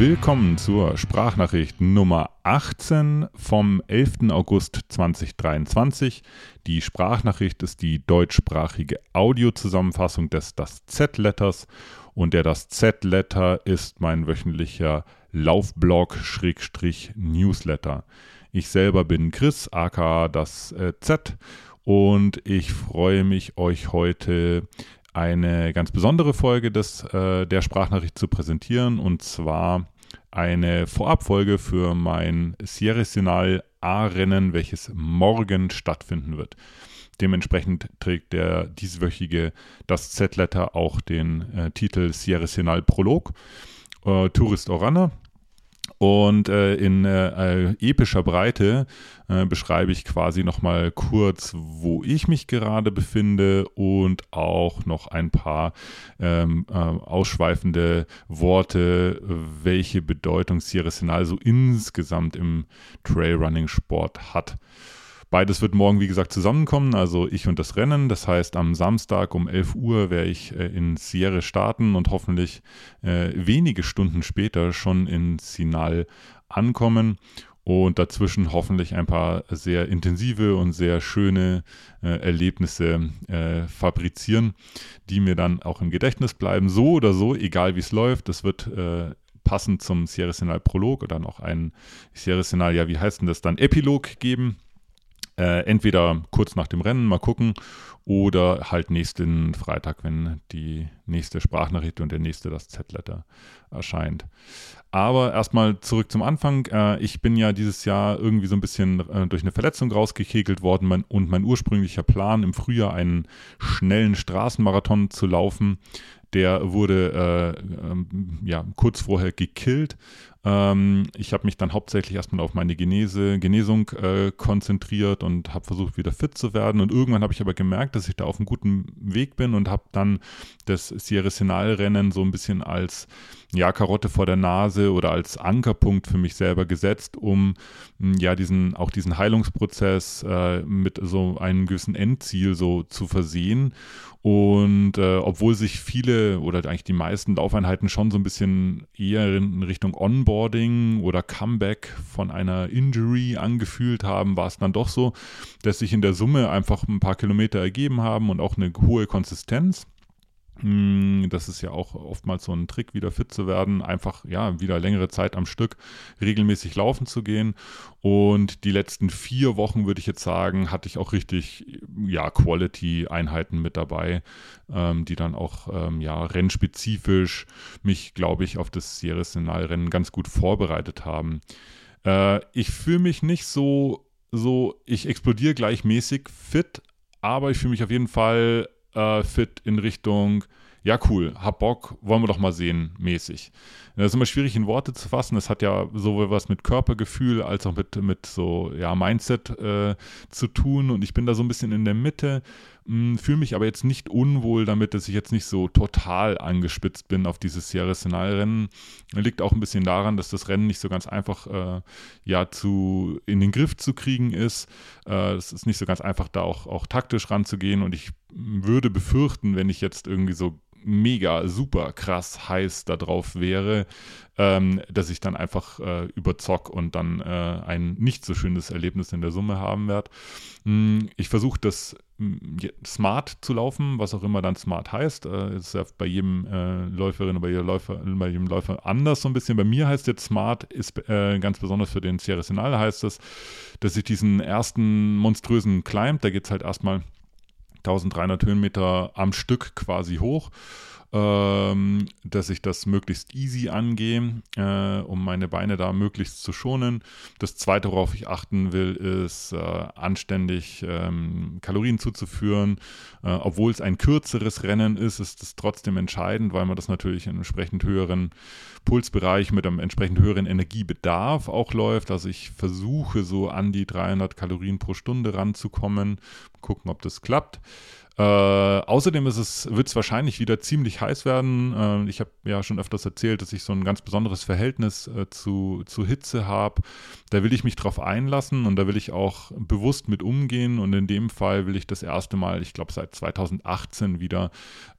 Willkommen zur Sprachnachricht Nummer 18 vom 11. August 2023. Die Sprachnachricht ist die deutschsprachige Audiozusammenfassung des Das Z-Letters und der Das Z-Letter ist mein wöchentlicher Laufblog-Newsletter. Ich selber bin Chris, aka das äh, Z und ich freue mich, euch heute eine ganz besondere Folge des, äh, der Sprachnachricht zu präsentieren und zwar eine Vorabfolge für mein Sierra A-Rennen, welches morgen stattfinden wird. Dementsprechend trägt der dieswöchige das Z-Letter auch den äh, Titel Sierra Prolog. Äh, Tourist Orana und äh, in äh, epischer Breite äh, beschreibe ich quasi nochmal kurz, wo ich mich gerade befinde und auch noch ein paar ähm, äh, ausschweifende Worte, welche Bedeutung Sierra Sinal so insgesamt im Trailrunning-Sport hat. Beides wird morgen, wie gesagt, zusammenkommen, also ich und das Rennen. Das heißt, am Samstag um 11 Uhr werde ich äh, in Sierra starten und hoffentlich äh, wenige Stunden später schon in Sinal ankommen und dazwischen hoffentlich ein paar sehr intensive und sehr schöne äh, Erlebnisse äh, fabrizieren, die mir dann auch im Gedächtnis bleiben. So oder so, egal wie es läuft, das wird äh, passend zum Sierra Sinal Prolog oder noch ein Sierra Sinal, ja, wie heißt denn das dann, Epilog geben. Äh, entweder kurz nach dem Rennen mal gucken oder halt nächsten Freitag, wenn die nächste Sprachnachricht und der nächste das Z-Letter erscheint. Aber erstmal zurück zum Anfang. Äh, ich bin ja dieses Jahr irgendwie so ein bisschen äh, durch eine Verletzung rausgekegelt worden mein, und mein ursprünglicher Plan im Frühjahr einen schnellen Straßenmarathon zu laufen, der wurde äh, ähm, ja, kurz vorher gekillt ähm, ich habe mich dann hauptsächlich erstmal auf meine Genese, Genesung äh, konzentriert und habe versucht, wieder fit zu werden. Und irgendwann habe ich aber gemerkt, dass ich da auf einem guten Weg bin und habe dann das Sierra Sinal-Rennen so ein bisschen als ja, Karotte vor der Nase oder als Ankerpunkt für mich selber gesetzt, um ja diesen, auch diesen Heilungsprozess äh, mit so einem gewissen Endziel so zu versehen. Und äh, obwohl sich viele oder eigentlich die meisten Laufeinheiten schon so ein bisschen eher in Richtung Onboarding oder Comeback von einer Injury angefühlt haben, war es dann doch so, dass sich in der Summe einfach ein paar Kilometer ergeben haben und auch eine hohe Konsistenz. Hm, das ist ja auch oftmals so ein Trick, wieder fit zu werden, einfach ja wieder längere Zeit am Stück regelmäßig laufen zu gehen. Und die letzten vier Wochen würde ich jetzt sagen, hatte ich auch richtig ja Quality-Einheiten mit dabei, ähm, die dann auch ähm, ja rennspezifisch mich, glaube ich, auf das Sierra Senal-Rennen ganz gut vorbereitet haben. Äh, ich fühle mich nicht so so, ich explodiere gleichmäßig fit, aber ich fühle mich auf jeden Fall äh, fit in Richtung, ja cool, hab Bock, wollen wir doch mal sehen, mäßig. Das ist immer schwierig in Worte zu fassen. Das hat ja sowohl was mit Körpergefühl als auch mit, mit so ja, Mindset äh, zu tun. Und ich bin da so ein bisschen in der Mitte, fühle mich aber jetzt nicht unwohl damit, dass ich jetzt nicht so total angespitzt bin auf dieses Sierra Senal-Rennen. Liegt auch ein bisschen daran, dass das Rennen nicht so ganz einfach äh, ja, zu, in den Griff zu kriegen ist. Äh, es ist nicht so ganz einfach, da auch, auch taktisch ranzugehen. Und ich würde befürchten, wenn ich jetzt irgendwie so mega, super krass heiß darauf wäre, ähm, dass ich dann einfach äh, überzock und dann äh, ein nicht so schönes Erlebnis in der Summe haben werde. Hm, ich versuche das hm, smart zu laufen, was auch immer dann smart heißt. Äh, ist ja bei jedem äh, Läuferin oder bei jedem Läufer, bei jedem Läufer anders so ein bisschen. Bei mir heißt jetzt smart, ist äh, ganz besonders für den Sierra Sinal heißt es, dass ich diesen ersten monströsen Climb, da geht es halt erstmal 1300 Höhenmeter am Stück quasi hoch ähm, dass ich das möglichst easy angehe, äh, um meine Beine da möglichst zu schonen. Das zweite, worauf ich achten will, ist äh, anständig ähm, Kalorien zuzuführen. Äh, obwohl es ein kürzeres Rennen ist, ist es trotzdem entscheidend, weil man das natürlich in einem entsprechend höheren Pulsbereich mit einem entsprechend höheren Energiebedarf auch läuft. Also ich versuche so an die 300 Kalorien pro Stunde ranzukommen, gucken, ob das klappt. Äh, außerdem wird es wahrscheinlich wieder ziemlich heiß werden. Äh, ich habe ja schon öfters erzählt, dass ich so ein ganz besonderes Verhältnis äh, zu, zu Hitze habe. Da will ich mich drauf einlassen und da will ich auch bewusst mit umgehen. Und in dem Fall will ich das erste Mal, ich glaube seit 2018 wieder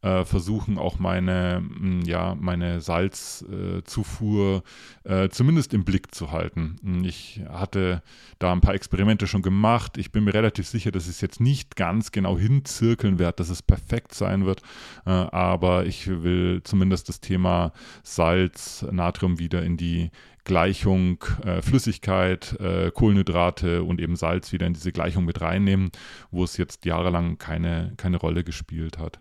äh, versuchen, auch meine, mh, ja, meine Salzzufuhr äh, zumindest im Blick zu halten. Ich hatte da ein paar Experimente schon gemacht. Ich bin mir relativ sicher, dass ich es jetzt nicht ganz genau hinzirkeln werde, dass es perfekt sein wird. Äh, aber ich will zumindest das Thema Salz, Natrium wieder in die Gleichung äh, Flüssigkeit, äh, Kohlenhydrate und eben Salz wieder in diese Gleichung mit reinnehmen, wo es jetzt jahrelang keine, keine Rolle gespielt hat.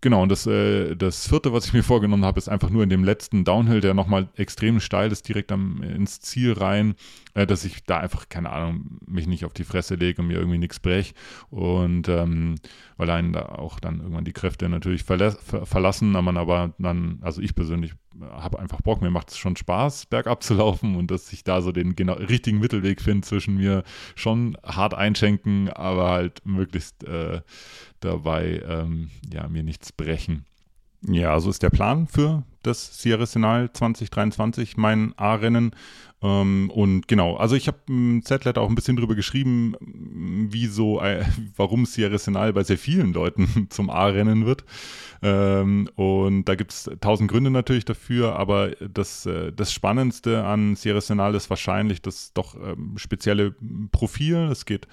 Genau, und das, äh, das vierte, was ich mir vorgenommen habe, ist einfach nur in dem letzten Downhill, der nochmal extrem steil ist, direkt am, ins Ziel rein, äh, dass ich da einfach, keine Ahnung, mich nicht auf die Fresse lege und mir irgendwie nichts breche. Und ähm, weil einen da auch dann irgendwann die Kräfte natürlich ver verlassen, man aber dann, also ich persönlich habe einfach Bock, mir macht es schon Spaß, bergab zu laufen und dass ich da so den genau richtigen Mittelweg finde zwischen mir schon hart einschenken, aber halt möglichst äh, dabei ähm, ja, mir nichts brechen. Ja, so ist der Plan für das Sierra Senal 2023, mein A-Rennen. Ähm, und genau, also ich habe im Z-Letter auch ein bisschen drüber geschrieben, wie äh, warum Sierra Senal bei sehr vielen Leuten zum A-Rennen wird. Ähm, und da gibt es tausend Gründe natürlich dafür, aber das, äh, das Spannendste an Sierra Senal ist wahrscheinlich das doch ähm, spezielle Profil. Es geht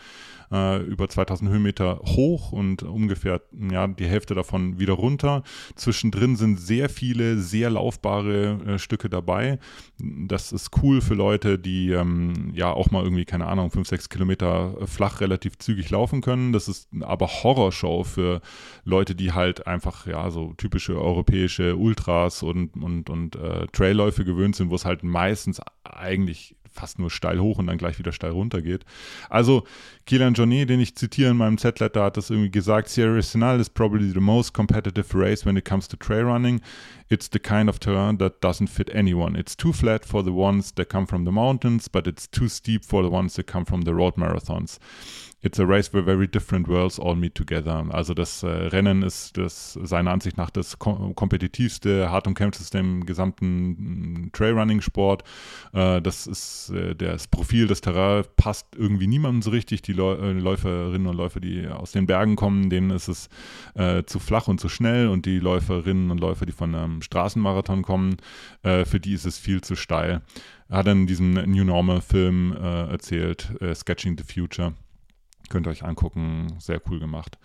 äh, über 2000 Höhenmeter hoch und ungefähr ja, die Hälfte davon wieder runter. Zwischendrin sind sehr viele sehr laufbare äh, Stücke dabei. Das ist cool für Leute, die ähm, ja auch mal irgendwie, keine Ahnung, 5, 6 Kilometer äh, flach relativ zügig laufen können. Das ist aber Horrorshow für Leute, die halt einfach ja so typische europäische Ultras und, und, und äh, Trailläufe gewöhnt sind, wo es halt meistens eigentlich fast nur steil hoch und dann gleich wieder steil runter geht. Also Kielan Johnny, den ich zitiere in meinem Z-Letter, hat das irgendwie gesagt, Sierra Sinal is probably the most competitive race when it comes to trail running. It's the kind of terrain that doesn't fit anyone. It's too flat for the ones that come from the mountains, but it's too steep for the ones that come from the road marathons. It's a race where very different worlds all meet together. Also das äh, Rennen ist das seiner Ansicht nach das kom kompetitivste Hard- und kämpfteste im gesamten mm, Trailrunning-Sport. Äh, das ist äh, das Profil des Terrain passt irgendwie niemandem so richtig. Die Läuferinnen und Läufer, die aus den Bergen kommen, denen ist es äh, zu flach und zu schnell und die Läuferinnen und Läufer, die von einem Straßenmarathon kommen, äh, für die ist es viel zu steil. Er hat in diesem New Normal Film erzählt, Sketching the Future. Könnt ihr euch angucken, sehr cool gemacht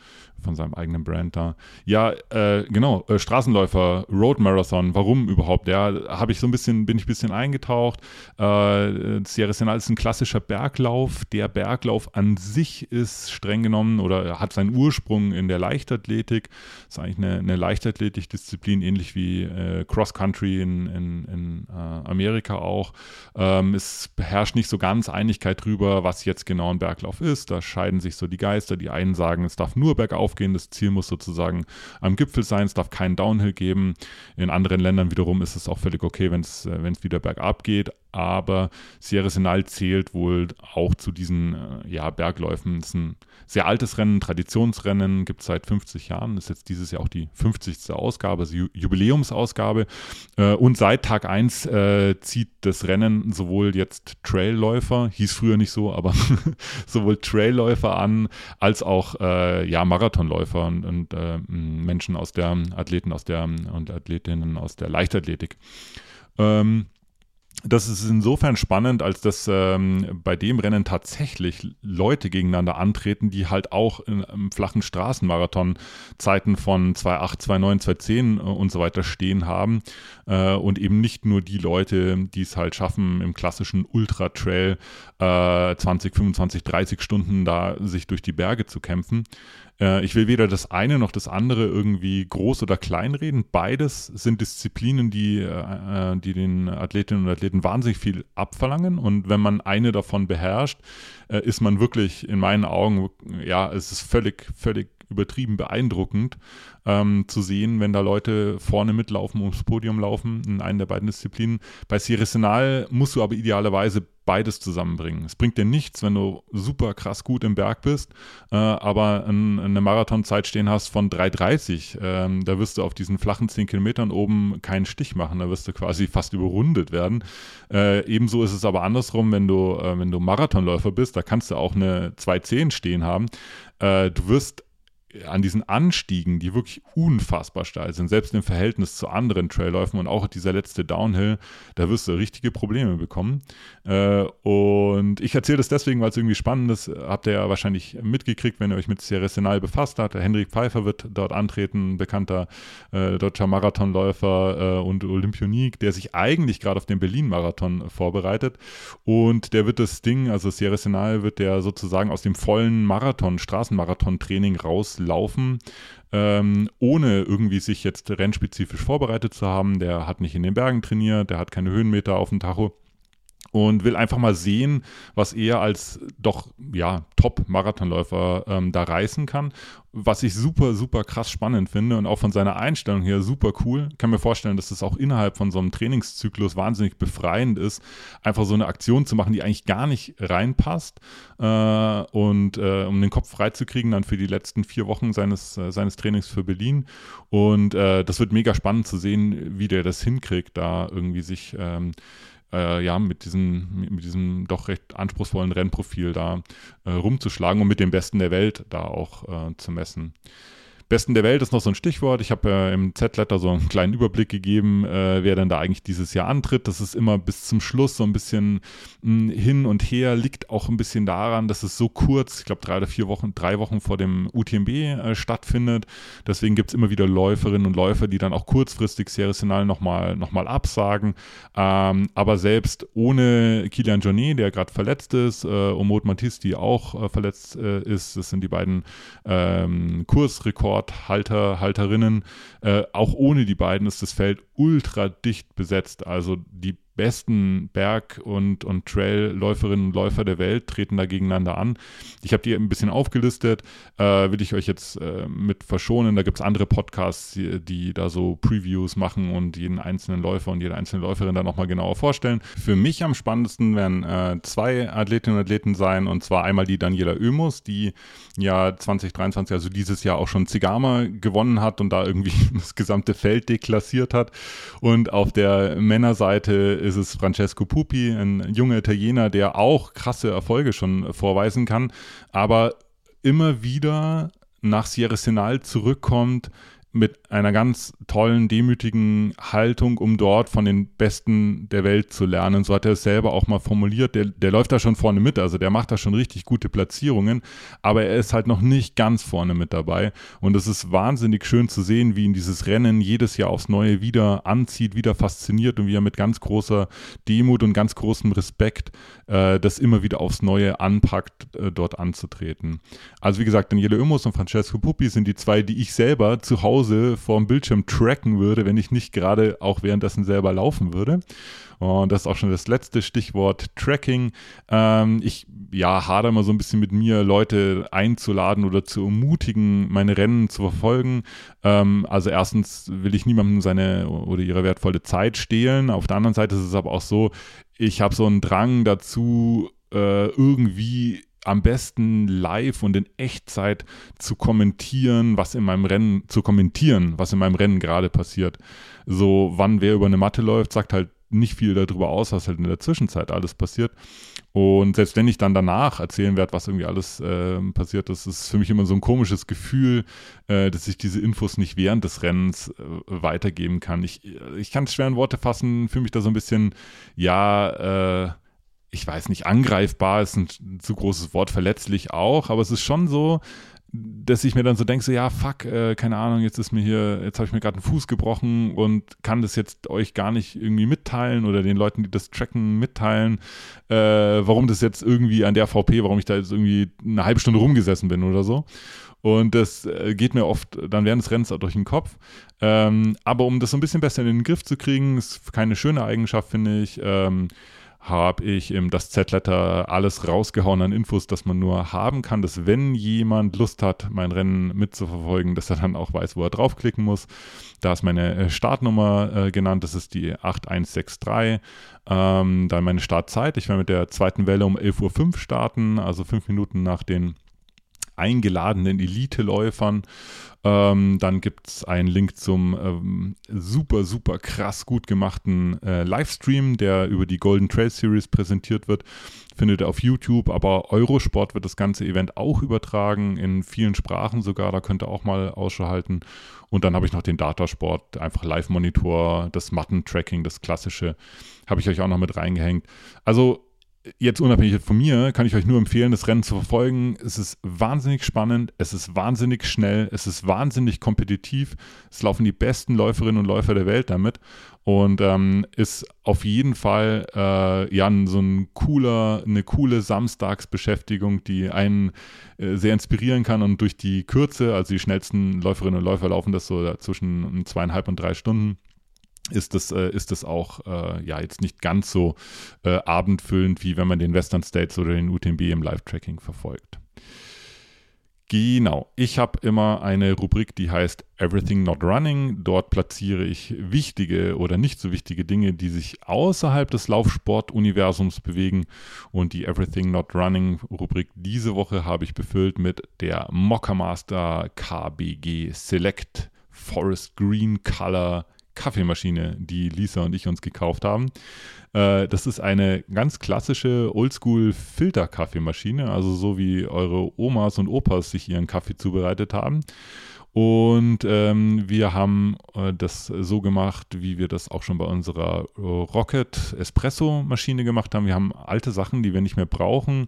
von seinem eigenen Brand da. Ja, äh, genau, äh, Straßenläufer, Road Marathon, warum überhaupt? Ja, habe ich so ein bisschen, bin ich ein bisschen eingetaucht. Äh, Sierra Senal ist ein klassischer Berglauf. Der Berglauf an sich ist streng genommen oder hat seinen Ursprung in der Leichtathletik. Ist eigentlich eine, eine Leichtathletik-Disziplin, ähnlich wie äh, Cross Country in, in, in äh, Amerika auch. Ähm, es herrscht nicht so ganz Einigkeit drüber, was jetzt genau ein Berglauf ist. Da scheiden sich so die Geister. Die einen sagen, es darf nur bergauf aufgehen. Das Ziel muss sozusagen am Gipfel sein. Es darf keinen Downhill geben. In anderen Ländern wiederum ist es auch völlig okay, wenn es äh, wieder bergab geht aber Sierra Senal zählt wohl auch zu diesen äh, ja, Bergläufen. Es ist ein sehr altes Rennen, Traditionsrennen, gibt es seit 50 Jahren, ist jetzt dieses Jahr auch die 50. Ausgabe, also Jubiläumsausgabe. Äh, und seit Tag 1 äh, zieht das Rennen sowohl jetzt Trailläufer, hieß früher nicht so, aber sowohl Trailläufer an, als auch äh, ja, Marathonläufer und, und äh, Menschen aus der, Athleten aus der und Athletinnen aus der Leichtathletik. Ähm, das ist insofern spannend, als dass ähm, bei dem Rennen tatsächlich Leute gegeneinander antreten, die halt auch in, im flachen Straßenmarathon Zeiten von 2.8, 2.9, 2.10 und so weiter stehen haben. Äh, und eben nicht nur die Leute, die es halt schaffen, im klassischen Ultra-Trail äh, 20, 25, 30 Stunden da sich durch die Berge zu kämpfen. Äh, ich will weder das eine noch das andere irgendwie groß oder klein reden. Beides sind Disziplinen, die, äh, äh, die den Athletinnen und Athleten wahnsinnig viel abverlangen. Und wenn man eine davon beherrscht, ist man wirklich in meinen Augen, ja, es ist völlig, völlig übertrieben beeindruckend. ähm, zu sehen, wenn da Leute vorne mitlaufen, ums Podium laufen, in einer der beiden Disziplinen. Bei Sierra musst du aber idealerweise beides zusammenbringen. Es bringt dir nichts, wenn du super krass gut im Berg bist, äh, aber ein, eine Marathonzeit stehen hast von 3,30. Ähm, da wirst du auf diesen flachen 10 Kilometern oben keinen Stich machen, da wirst du quasi fast überrundet werden. Äh, ebenso ist es aber andersrum, wenn du, äh, wenn du Marathonläufer bist, da kannst du auch eine 2,10 stehen haben. Äh, du wirst an diesen Anstiegen, die wirklich unfassbar steil sind, selbst im Verhältnis zu anderen Trailläufen und auch dieser letzte Downhill, da wirst du richtige Probleme bekommen. Äh, und ich erzähle das deswegen, weil es irgendwie spannend ist. Habt ihr ja wahrscheinlich mitgekriegt, wenn ihr euch mit Sierra Senal befasst habt. Der Henrik Pfeiffer wird dort antreten, bekannter äh, deutscher Marathonläufer äh, und Olympionik, der sich eigentlich gerade auf den Berlin-Marathon vorbereitet. Und der wird das Ding, also Sierra Senal wird der sozusagen aus dem vollen Marathon, Straßenmarathon-Training raus laufen, ähm, ohne irgendwie sich jetzt rennspezifisch vorbereitet zu haben. Der hat nicht in den Bergen trainiert, der hat keine Höhenmeter auf dem Tacho und will einfach mal sehen, was er als doch ja Top-Marathonläufer ähm, da reißen kann. Was ich super, super krass spannend finde und auch von seiner Einstellung her super cool. Kann mir vorstellen, dass es auch innerhalb von so einem Trainingszyklus wahnsinnig befreiend ist, einfach so eine Aktion zu machen, die eigentlich gar nicht reinpasst äh, und äh, um den Kopf freizukriegen dann für die letzten vier Wochen seines, äh, seines Trainings für Berlin. Und äh, das wird mega spannend zu sehen, wie der das hinkriegt, da irgendwie sich ähm, äh, ja, mit diesem, mit diesem doch recht anspruchsvollen Rennprofil da äh, rumzuschlagen und mit dem Besten der Welt da auch äh, zu messen. Besten der Welt ist noch so ein Stichwort. Ich habe äh, im Z-Letter so einen kleinen Überblick gegeben, äh, wer denn da eigentlich dieses Jahr antritt. Das ist immer bis zum Schluss so ein bisschen mh, hm, hin und her, liegt auch ein bisschen daran, dass es so kurz, ich glaube drei oder vier Wochen, drei Wochen vor dem UTMB äh, stattfindet. Deswegen gibt es immer wieder Läuferinnen und Läufer, die dann auch kurzfristig Seriesional nochmal noch mal absagen. Ähm, aber selbst ohne Kilian Jornet, der gerade verletzt ist, äh, Omot Matisse, die auch äh, verletzt äh, ist, das sind die beiden ähm, Kursrekorde Rekordhalter, Halterinnen. Äh, auch ohne die beiden ist das Feld ultra dicht besetzt. Also die besten Berg- und, und Trail-Läuferinnen und Läufer der Welt treten da gegeneinander an. Ich habe die ein bisschen aufgelistet, äh, will ich euch jetzt äh, mit verschonen. Da gibt es andere Podcasts, die, die, da so Previews machen und jeden einzelnen Läufer und jede einzelne Läuferin dann nochmal genauer vorstellen. Für mich am spannendsten werden äh, zwei Athletinnen und Athleten sein und zwar einmal die Daniela Oemus, die ja 2023, also dieses Jahr auch schon Zigama gewonnen hat und da irgendwie das gesamte Feld deklassiert hat. Und auf der Männerseite ist es Francesco Pupi, ein junger Italiener, der auch krasse Erfolge schon vorweisen kann, aber immer wieder nach Sierra Senal zurückkommt mit einer ganz tollen, demütigen Haltung, um dort von den Besten der Welt zu lernen. So hat er es selber auch mal formuliert. Der, der läuft da schon vorne mit, also der macht da schon richtig gute Platzierungen, aber er ist halt noch nicht ganz vorne mit dabei. Und es ist wahnsinnig schön zu sehen, wie ihn dieses Rennen jedes Jahr aufs Neue wieder anzieht, wieder fasziniert und wie er mit ganz großer Demut und ganz großem Respekt äh, das immer wieder aufs Neue anpackt, äh, dort anzutreten. Also wie gesagt, Daniele Immos und Francesco Puppi sind die zwei, die ich selber zu Hause vorm Bildschirm tracken würde, wenn ich nicht gerade auch währenddessen selber laufen würde. Und das ist auch schon das letzte Stichwort Tracking. Ähm, ich ja, hader mal so ein bisschen mit mir, Leute einzuladen oder zu ermutigen, meine Rennen zu verfolgen. Ähm, also erstens will ich niemandem seine oder ihre wertvolle Zeit stehlen. Auf der anderen Seite ist es aber auch so, ich habe so einen Drang dazu, äh, irgendwie am besten live und in Echtzeit zu kommentieren, was in meinem Rennen, zu kommentieren, was in meinem Rennen gerade passiert. So, wann wer über eine Matte läuft, sagt halt nicht viel darüber aus, was halt in der Zwischenzeit alles passiert. Und selbst wenn ich dann danach erzählen werde, was irgendwie alles äh, passiert ist, ist für mich immer so ein komisches Gefühl, äh, dass ich diese Infos nicht während des Rennens äh, weitergeben kann. Ich, ich kann es schwer in Worte fassen, fühle mich da so ein bisschen, ja, äh, ich weiß nicht, angreifbar ist ein zu großes Wort, verletzlich auch, aber es ist schon so, dass ich mir dann so denke, so ja, fuck, äh, keine Ahnung, jetzt ist mir hier, jetzt habe ich mir gerade einen Fuß gebrochen und kann das jetzt euch gar nicht irgendwie mitteilen oder den Leuten, die das tracken, mitteilen, äh, warum das jetzt irgendwie an der VP, warum ich da jetzt irgendwie eine halbe Stunde rumgesessen bin oder so. Und das äh, geht mir oft dann während des Rennens auch durch den Kopf. Ähm, aber um das so ein bisschen besser in den Griff zu kriegen, ist keine schöne Eigenschaft, finde ich, ähm, habe ich im das Z-Letter alles rausgehauen an Infos, dass man nur haben kann, dass wenn jemand Lust hat, mein Rennen mitzuverfolgen, dass er dann auch weiß, wo er draufklicken muss. Da ist meine äh, Startnummer äh, genannt, das ist die 8163. Ähm, dann meine Startzeit. Ich werde mit der zweiten Welle um 11.05 Uhr starten, also fünf Minuten nach den eingeladenen Elite-Läufern. Ähm, dann gibt es einen Link zum ähm, super, super krass gut gemachten äh, Livestream, der über die Golden Trail Series präsentiert wird. Findet ihr auf YouTube, aber Eurosport wird das ganze Event auch übertragen, in vielen Sprachen sogar. Da könnt ihr auch mal Ausschau halten. Und dann habe ich noch den Datasport, einfach Live-Monitor, das Matten-Tracking, das klassische, habe ich euch auch noch mit reingehängt. Also jetzt unabhängig von mir, kann ich euch nur empfehlen, das Rennen zu verfolgen. Es ist wahnsinnig spannend, es ist wahnsinnig schnell, es ist wahnsinnig kompetitiv. Es laufen die besten Läuferinnen und Läufer der Welt damit und ähm, ist auf jeden Fall äh, ja so ein cooler, eine coole Samstagsbeschäftigung, die einen äh, sehr inspirieren kann und durch die Kürze, also die schnellsten Läuferinnen und Läufer laufen das so zwischen zweieinhalb und drei Stunden ist das, äh, ist das auch äh, ja jetzt nicht ganz so äh, abendfüllend, wie wenn man den Western States oder den UTMB im Live-Tracking verfolgt. Genau, ich habe immer eine Rubrik, die heißt Everything Not Running. Dort platziere ich wichtige oder nicht so wichtige Dinge, die sich außerhalb des Laufsport-Universums bewegen. Und die Everything Not Running Rubrik diese Woche habe ich befüllt mit der Mockermaster KBG Select Forest Green Color Kaffeemaschine, die Lisa und ich uns gekauft haben. Äh, das ist eine ganz klassische Oldschool-Filter-Kaffeemaschine, also so wie eure Omas und Opas sich ihren Kaffee zubereitet haben. Und ähm, wir haben äh, das so gemacht, wie wir das auch schon bei unserer äh, Rocket Espresso Maschine gemacht haben. Wir haben alte Sachen, die wir nicht mehr brauchen,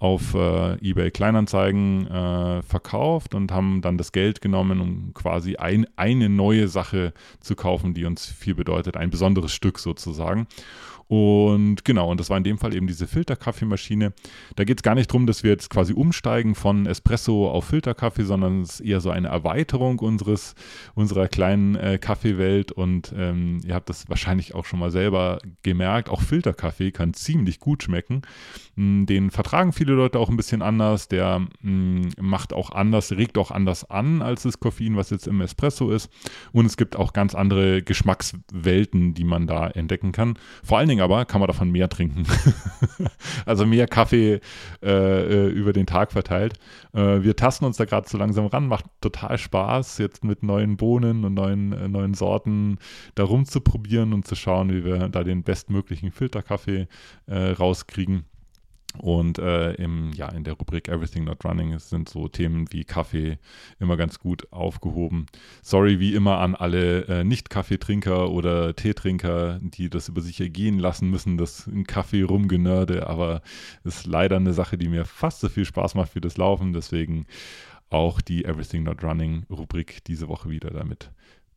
auf äh, eBay Kleinanzeigen äh, verkauft und haben dann das Geld genommen, um quasi ein, eine neue Sache zu kaufen, die uns viel bedeutet, ein besonderes Stück sozusagen. Und genau, und das war in dem Fall eben diese Filterkaffeemaschine. Da geht es gar nicht darum, dass wir jetzt quasi umsteigen von Espresso auf Filterkaffee, sondern es ist eher so eine Erweiterung unseres, unserer kleinen äh, Kaffeewelt. Und ähm, ihr habt das wahrscheinlich auch schon mal selber gemerkt, auch Filterkaffee kann ziemlich gut schmecken. Hm, den vertragen viele Leute auch ein bisschen anders. Der mh, hm, macht auch anders, regt auch anders an als das Koffein, was jetzt im Espresso ist. Und es gibt auch ganz andere Geschmackswelten, die man da entdecken kann. Vor allen Dingen Training aber kann man davon mehr trinken. also mehr Kaffee äh, äh, über den Tag verteilt. Äh, wir tasten uns da gerade so langsam ran, macht total Spaß, jetzt mit neuen Bohnen und neuen, äh, neuen Sorten da rumzuprobieren und zu schauen, wie wir da den bestmöglichen Filterkaffee äh, rauskriegen. Und äh, im, ja, in der Rubrik Everything Not Running sind so Themen wie Kaffee immer ganz gut aufgehoben. Sorry wie immer an alle äh, Nicht-Kaffeetrinker oder Teetrinker, die das über sich ergehen lassen müssen, das in Kaffee rumgenörde, aber ist leider eine Sache, die mir fast so viel Spaß macht wie das Laufen. Deswegen auch die Everything Not Running Rubrik diese Woche wieder damit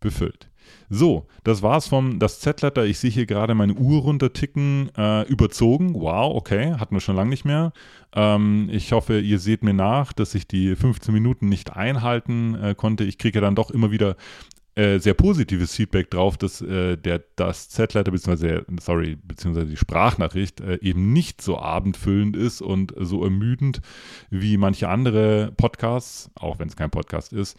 befüllt. So, das war's vom das Z-Letter. Ich sehe hier gerade meine Uhr runterticken, äh, überzogen. Wow, okay, hatten wir schon lange nicht mehr. Ähm, ich hoffe, ihr seht mir nach, dass ich die 15 Minuten nicht einhalten äh, konnte. Ich kriege dann doch immer wieder äh, sehr positives Feedback drauf, dass äh, der das Z-Letter beziehungsweise sorry beziehungsweise die Sprachnachricht äh, eben nicht so abendfüllend ist und so ermüdend wie manche andere Podcasts, auch wenn es kein Podcast ist.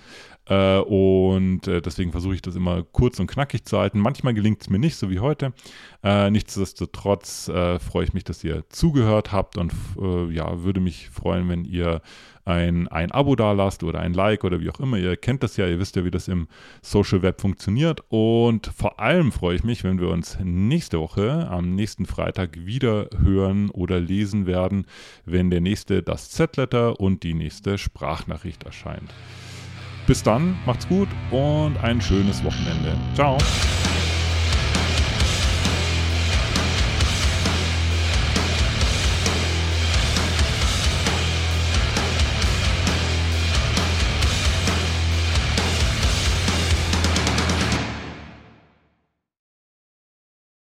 Äh, und äh, deswegen versuche ich das immer kurz und knackig zu halten. Manchmal gelingt es mir nicht, so wie heute. nichtsdestotrotz freue ich mich, dass ihr zugehört habt und ja würde mich freuen, wenn ihr ein, ein Abo da lasst oder ein Like oder wie auch immer. Ihr kennt das ja, ihr wisst ja, wie das im Social Web funktioniert. Und vor allem freue ich mich, wenn wir uns nächste Woche, am nächsten Freitag, wieder hören oder lesen werden, wenn der nächste das Z-Letter und die nächste Sprachnachricht erscheint. Bis dann, macht's gut und ein schönes Wochenende. Ciao.